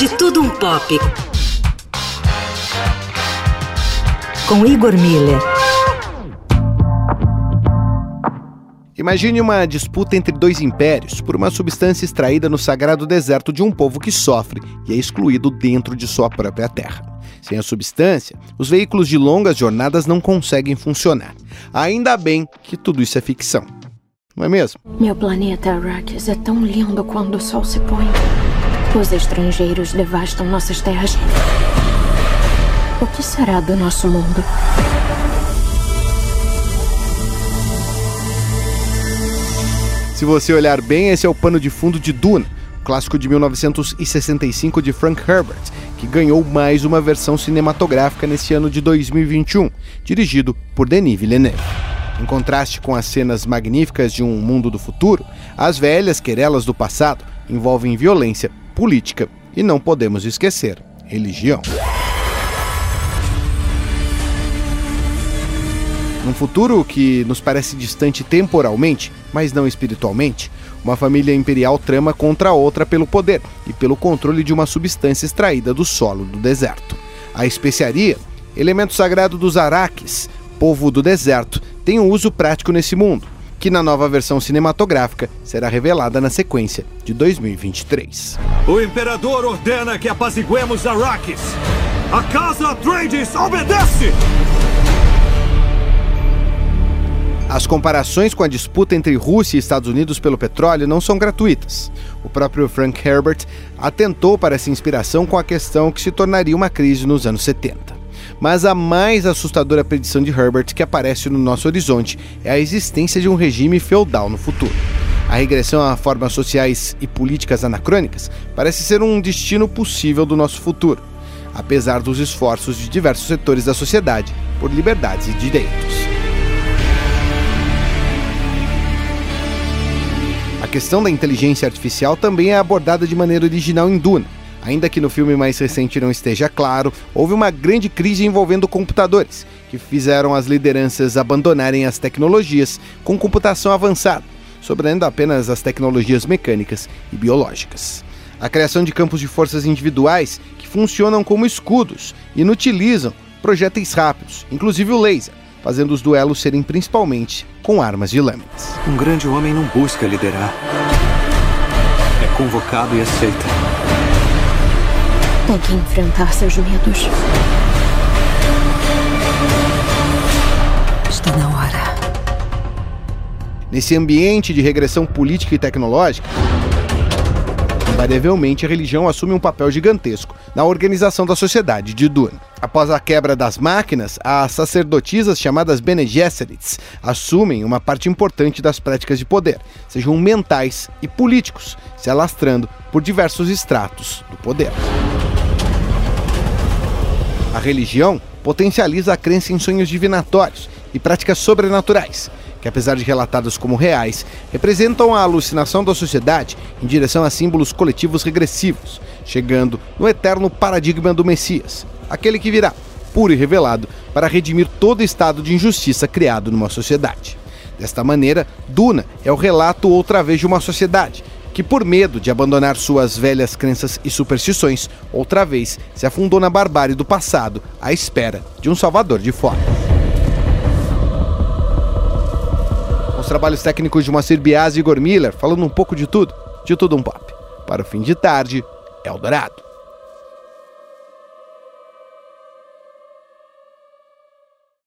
De Tudo Um Pop. Com Igor Miller. Imagine uma disputa entre dois impérios por uma substância extraída no sagrado deserto de um povo que sofre e é excluído dentro de sua própria terra. Sem a substância, os veículos de longas jornadas não conseguem funcionar. Ainda bem que tudo isso é ficção. Não é mesmo? Meu planeta Arrakis é tão lindo quando o sol se põe. Os estrangeiros devastam nossas terras. O que será do nosso mundo? Se você olhar bem, esse é o pano de fundo de Duna, clássico de 1965 de Frank Herbert, que ganhou mais uma versão cinematográfica nesse ano de 2021, dirigido por Denis Villeneuve. Em contraste com as cenas magníficas de um mundo do futuro, as velhas querelas do passado envolvem violência, política e não podemos esquecer religião. Num futuro que nos parece distante temporalmente, mas não espiritualmente, uma família imperial trama contra outra pelo poder e pelo controle de uma substância extraída do solo do deserto. A especiaria, elemento sagrado dos Araques, povo do deserto, tem um uso prático nesse mundo, que na nova versão cinematográfica será revelada na sequência de 2023. O imperador ordena que apaziguemos Araques. A casa Atreides obedece! As comparações com a disputa entre Rússia e Estados Unidos pelo petróleo não são gratuitas. O próprio Frank Herbert atentou para essa inspiração com a questão que se tornaria uma crise nos anos 70. Mas a mais assustadora predição de Herbert que aparece no nosso horizonte é a existência de um regime feudal no futuro. A regressão a formas sociais e políticas anacrônicas parece ser um destino possível do nosso futuro, apesar dos esforços de diversos setores da sociedade por liberdades e direitos. questão da inteligência artificial também é abordada de maneira original em Duna. Ainda que no filme mais recente não esteja claro, houve uma grande crise envolvendo computadores, que fizeram as lideranças abandonarem as tecnologias com computação avançada, sobrando apenas as tecnologias mecânicas e biológicas. A criação de campos de forças individuais que funcionam como escudos e inutilizam projéteis rápidos, inclusive o laser, fazendo os duelos serem principalmente com armas de lâminas. Um grande homem não busca liderar. É convocado e aceita. Tem que enfrentar seus medos. Está na hora. Nesse ambiente de regressão política e tecnológica, invariavelmente a religião assume um papel gigantesco na organização da sociedade de Duna. Após a quebra das máquinas, as sacerdotisas chamadas Bene Gesserits assumem uma parte importante das práticas de poder, sejam mentais e políticos, se alastrando por diversos estratos do poder. A religião potencializa a crença em sonhos divinatórios e práticas sobrenaturais, que apesar de relatados como reais, representam a alucinação da sociedade em direção a símbolos coletivos regressivos, chegando no eterno paradigma do Messias, aquele que virá, puro e revelado, para redimir todo estado de injustiça criado numa sociedade. Desta maneira, Duna é o relato outra vez de uma sociedade que, por medo de abandonar suas velhas crenças e superstições, outra vez se afundou na barbárie do passado à espera de um salvador de fora. trabalhos técnicos de Moacir Biasi e Igor Miller, falando um pouco de tudo, de tudo um pop. Para o fim de tarde, Eldorado.